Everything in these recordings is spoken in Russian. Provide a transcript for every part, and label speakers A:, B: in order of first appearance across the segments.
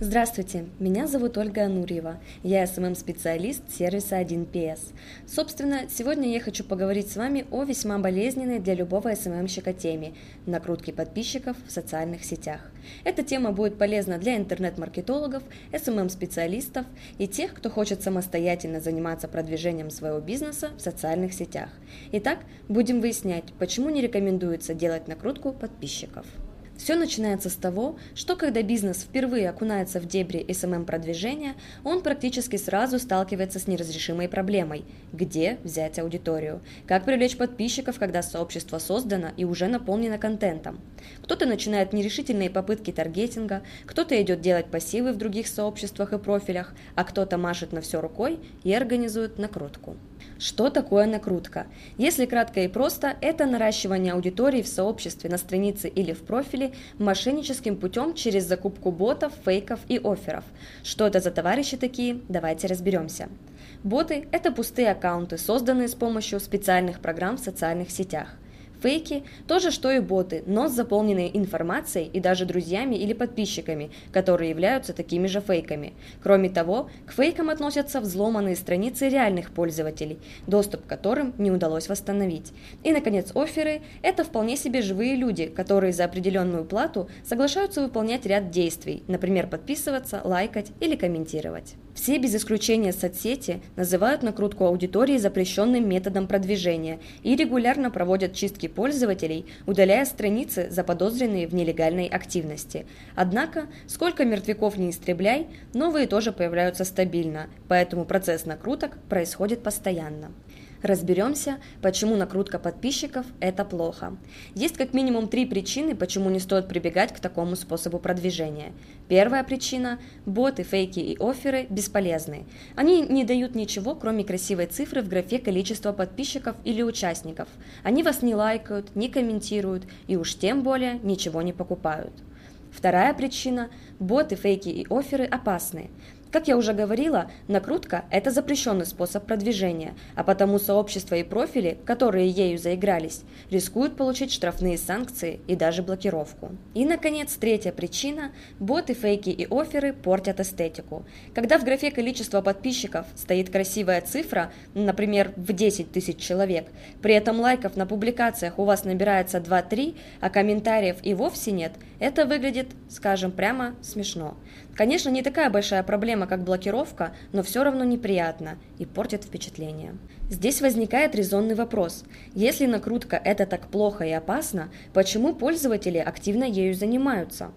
A: Здравствуйте, меня зовут Ольга Анурьева. Я SMM-специалист сервиса 1PS. Собственно, сегодня я хочу поговорить с вами о весьма болезненной для любого SMM щика теме – накрутки подписчиков в социальных сетях. Эта тема будет полезна для интернет-маркетологов, SMM-специалистов и тех, кто хочет самостоятельно заниматься продвижением своего бизнеса в социальных сетях. Итак, будем выяснять, почему не рекомендуется делать накрутку подписчиков. Все начинается с того, что когда бизнес впервые окунается в дебри SMM-продвижения, он практически сразу сталкивается с неразрешимой проблемой – где взять аудиторию, как привлечь подписчиков, когда сообщество создано и уже наполнено контентом. Кто-то начинает нерешительные попытки таргетинга, кто-то идет делать пассивы в других сообществах и профилях, а кто-то машет на все рукой и организует накрутку. Что такое накрутка? Если кратко и просто, это наращивание аудитории в сообществе, на странице или в профиле мошенническим путем через закупку ботов, фейков и офферов. Что это за товарищи такие? Давайте разберемся. Боты – это пустые аккаунты, созданные с помощью специальных программ в социальных сетях – Фейки – то же, что и боты, но с заполненной информацией и даже друзьями или подписчиками, которые являются такими же фейками. Кроме того, к фейкам относятся взломанные страницы реальных пользователей, доступ к которым не удалось восстановить. И, наконец, оферы – это вполне себе живые люди, которые за определенную плату соглашаются выполнять ряд действий, например, подписываться, лайкать или комментировать. Все без исключения соцсети называют накрутку аудитории запрещенным методом продвижения и регулярно проводят чистки пользователей, удаляя страницы, заподозренные в нелегальной активности. Однако, сколько мертвяков не истребляй, новые тоже появляются стабильно, поэтому процесс накруток происходит постоянно. Разберемся, почему накрутка подписчиков – это плохо. Есть как минимум три причины, почему не стоит прибегать к такому способу продвижения. Первая причина – боты, фейки и оферы бесполезны. Они не дают ничего, кроме красивой цифры в графе количества подписчиков или участников. Они вас не лайкают, не комментируют и уж тем более ничего не покупают. Вторая причина – боты, фейки и оферы опасны. Как я уже говорила, накрутка – это запрещенный способ продвижения, а потому сообщества и профили, которые ею заигрались, рискуют получить штрафные санкции и даже блокировку. И, наконец, третья причина – боты, фейки и оферы портят эстетику. Когда в графе количество подписчиков стоит красивая цифра, например, в 10 тысяч человек, при этом лайков на публикациях у вас набирается 2-3, а комментариев и вовсе нет, это выглядит, скажем прямо, смешно. Конечно, не такая большая проблема, как блокировка, но все равно неприятно и портит впечатление. Здесь возникает резонный вопрос. Если накрутка это так плохо и опасно, почему пользователи активно ею занимаются?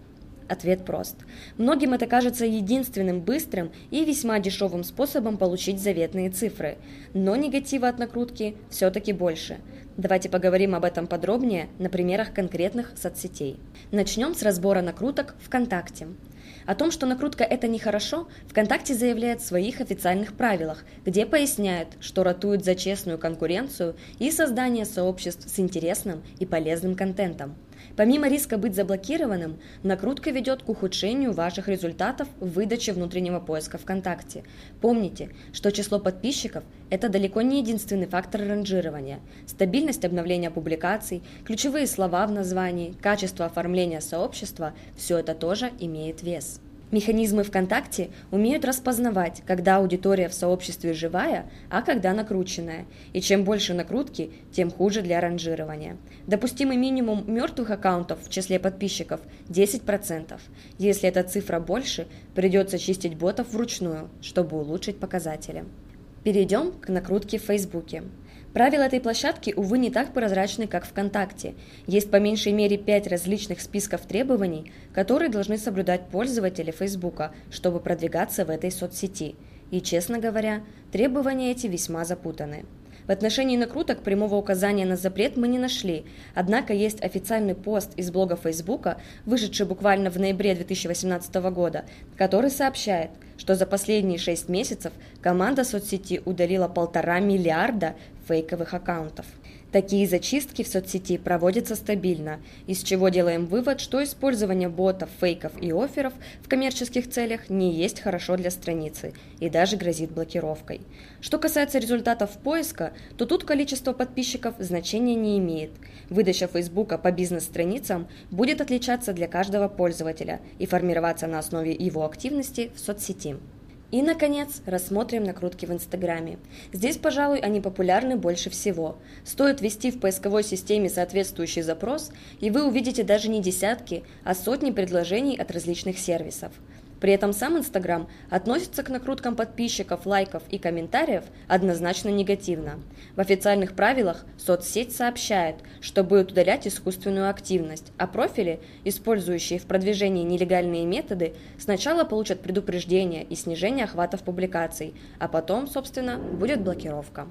A: Ответ прост. Многим это кажется единственным быстрым и весьма дешевым способом получить заветные цифры. Но негатива от накрутки все-таки больше. Давайте поговорим об этом подробнее на примерах конкретных соцсетей. Начнем с разбора накруток ВКонтакте. О том, что накрутка это нехорошо, ВКонтакте заявляет в своих официальных правилах, где поясняет, что ратует за честную конкуренцию и создание сообществ с интересным и полезным контентом. Помимо риска быть заблокированным, накрутка ведет к ухудшению ваших результатов в выдаче внутреннего поиска ВКонтакте. Помните, что число подписчиков – это далеко не единственный фактор ранжирования. Стабильность обновления публикаций, ключевые слова в названии, качество оформления сообщества – все это тоже имеет вес. Механизмы ВКонтакте умеют распознавать, когда аудитория в сообществе живая, а когда накрученная. И чем больше накрутки, тем хуже для ранжирования. Допустимый минимум мертвых аккаунтов в числе подписчиков – 10%. Если эта цифра больше, придется чистить ботов вручную, чтобы улучшить показатели. Перейдем к накрутке в Фейсбуке. Правила этой площадки, увы, не так прозрачны, как ВКонтакте. Есть по меньшей мере пять различных списков требований, которые должны соблюдать пользователи Фейсбука, чтобы продвигаться в этой соцсети. И, честно говоря, требования эти весьма запутаны. В отношении накруток прямого указания на запрет мы не нашли, однако есть официальный пост из блога Фейсбука, вышедший буквально в ноябре 2018 года, который сообщает, что за последние шесть месяцев команда соцсети удалила полтора миллиарда фейковых аккаунтов. Такие зачистки в соцсети проводятся стабильно, из чего делаем вывод, что использование ботов, фейков и офферов в коммерческих целях не есть хорошо для страницы и даже грозит блокировкой. Что касается результатов поиска, то тут количество подписчиков значения не имеет. Выдача Фейсбука по бизнес-страницам будет отличаться для каждого пользователя и формироваться на основе его активности в соцсети. И, наконец, рассмотрим накрутки в Инстаграме. Здесь, пожалуй, они популярны больше всего. Стоит ввести в поисковой системе соответствующий запрос, и вы увидите даже не десятки, а сотни предложений от различных сервисов. При этом сам Инстаграм относится к накруткам подписчиков, лайков и комментариев однозначно негативно. В официальных правилах соцсеть сообщает, что будет удалять искусственную активность, а профили, использующие в продвижении нелегальные методы, сначала получат предупреждение и снижение охватов публикаций, а потом, собственно, будет блокировка.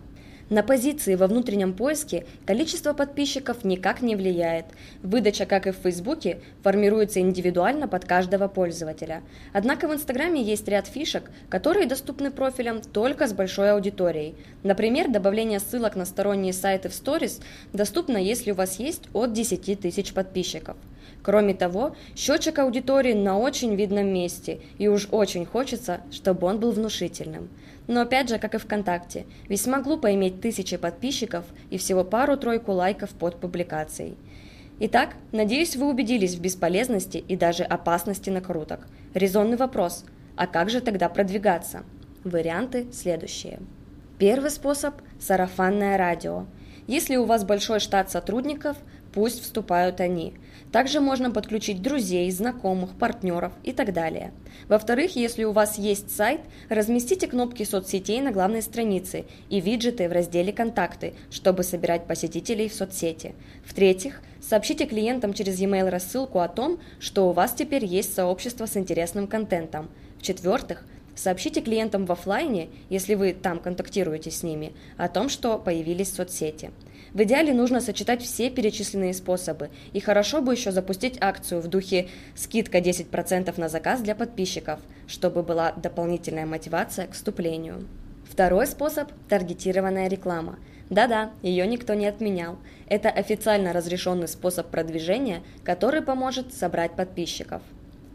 A: На позиции во внутреннем поиске количество подписчиков никак не влияет. Выдача, как и в Фейсбуке, формируется индивидуально под каждого пользователя. Однако в Инстаграме есть ряд фишек, которые доступны профилям только с большой аудиторией. Например, добавление ссылок на сторонние сайты в Stories доступно, если у вас есть от 10 тысяч подписчиков. Кроме того, счетчик аудитории на очень видном месте, и уж очень хочется, чтобы он был внушительным. Но опять же, как и ВКонтакте, весьма глупо иметь тысячи подписчиков и всего пару-тройку лайков под публикацией. Итак, надеюсь, вы убедились в бесполезности и даже опасности накруток. Резонный вопрос – а как же тогда продвигаться? Варианты следующие. Первый способ – сарафанное радио. Если у вас большой штат сотрудников, пусть вступают они – также можно подключить друзей, знакомых, партнеров и так далее. Во-вторых, если у вас есть сайт, разместите кнопки соцсетей на главной странице и виджеты в разделе «Контакты», чтобы собирать посетителей в соцсети. В-третьих, сообщите клиентам через e-mail рассылку о том, что у вас теперь есть сообщество с интересным контентом. В-четвертых, Сообщите клиентам в офлайне, если вы там контактируете с ними, о том, что появились соцсети. В идеале нужно сочетать все перечисленные способы, и хорошо бы еще запустить акцию в духе «скидка 10% на заказ для подписчиков», чтобы была дополнительная мотивация к вступлению. Второй способ – таргетированная реклама. Да-да, ее никто не отменял. Это официально разрешенный способ продвижения, который поможет собрать подписчиков.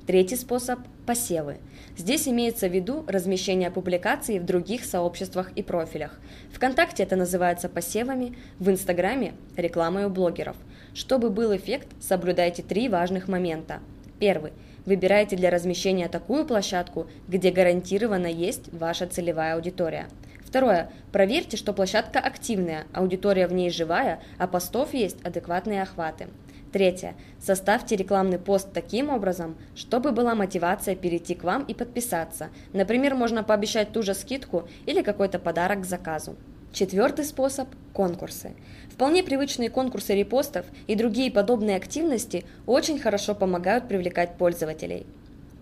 A: Третий способ – посевы. Здесь имеется в виду размещение публикаций в других сообществах и профилях. Вконтакте это называется посевами, в Инстаграме – рекламой у блогеров. Чтобы был эффект, соблюдайте три важных момента. Первый – выбирайте для размещения такую площадку, где гарантированно есть ваша целевая аудитория. Второе. Проверьте, что площадка активная, аудитория в ней живая, а постов есть адекватные охваты. Третье. Составьте рекламный пост таким образом, чтобы была мотивация перейти к вам и подписаться. Например, можно пообещать ту же скидку или какой-то подарок к заказу. Четвертый способ – конкурсы. Вполне привычные конкурсы репостов и другие подобные активности очень хорошо помогают привлекать пользователей.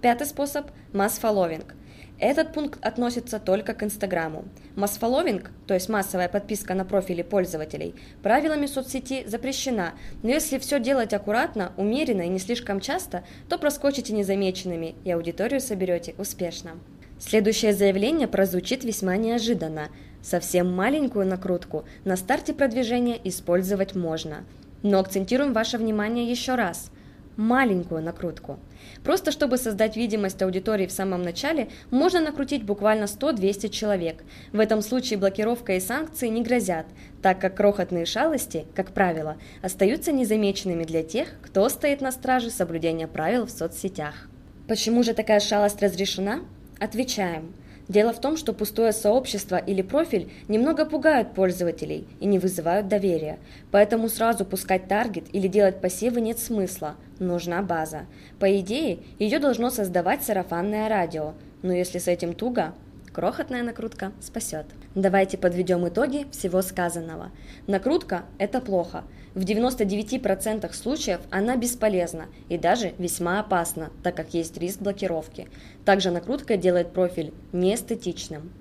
A: Пятый способ – масс-фолловинг – этот пункт относится только к Инстаграму. Масс-фолловинг, то есть массовая подписка на профили пользователей, правилами соцсети запрещена, но если все делать аккуратно, умеренно и не слишком часто, то проскочите незамеченными и аудиторию соберете успешно. Следующее заявление прозвучит весьма неожиданно. Совсем маленькую накрутку на старте продвижения использовать можно. Но акцентируем ваше внимание еще раз – маленькую накрутку. Просто чтобы создать видимость аудитории в самом начале, можно накрутить буквально 100-200 человек. В этом случае блокировка и санкции не грозят, так как крохотные шалости, как правило, остаются незамеченными для тех, кто стоит на страже соблюдения правил в соцсетях. Почему же такая шалость разрешена? Отвечаем – Дело в том, что пустое сообщество или профиль немного пугают пользователей и не вызывают доверия, поэтому сразу пускать таргет или делать посевы нет смысла, нужна база. По идее, ее должно создавать сарафанное радио, но если с этим туго, Крохотная накрутка спасет. Давайте подведем итоги всего сказанного. Накрутка – это плохо. В 99% случаев она бесполезна и даже весьма опасна, так как есть риск блокировки. Также накрутка делает профиль неэстетичным.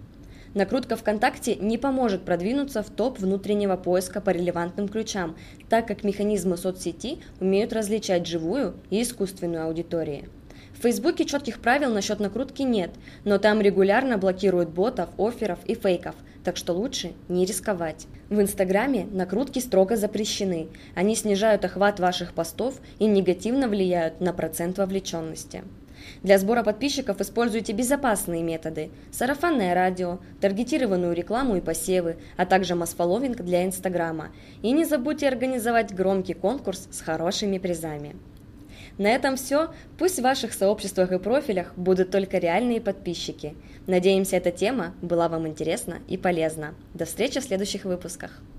A: Накрутка ВКонтакте не поможет продвинуться в топ внутреннего поиска по релевантным ключам, так как механизмы соцсети умеют различать живую и искусственную аудиторию. В Фейсбуке четких правил насчет накрутки нет, но там регулярно блокируют ботов, офферов и фейков, так что лучше не рисковать. В Инстаграме накрутки строго запрещены. Они снижают охват ваших постов и негативно влияют на процент вовлеченности. Для сбора подписчиков используйте безопасные методы – сарафанное радио, таргетированную рекламу и посевы, а также масфоловинг для Инстаграма. И не забудьте организовать громкий конкурс с хорошими призами. На этом все. Пусть в ваших сообществах и профилях будут только реальные подписчики. Надеемся, эта тема была вам интересна и полезна. До встречи в следующих выпусках.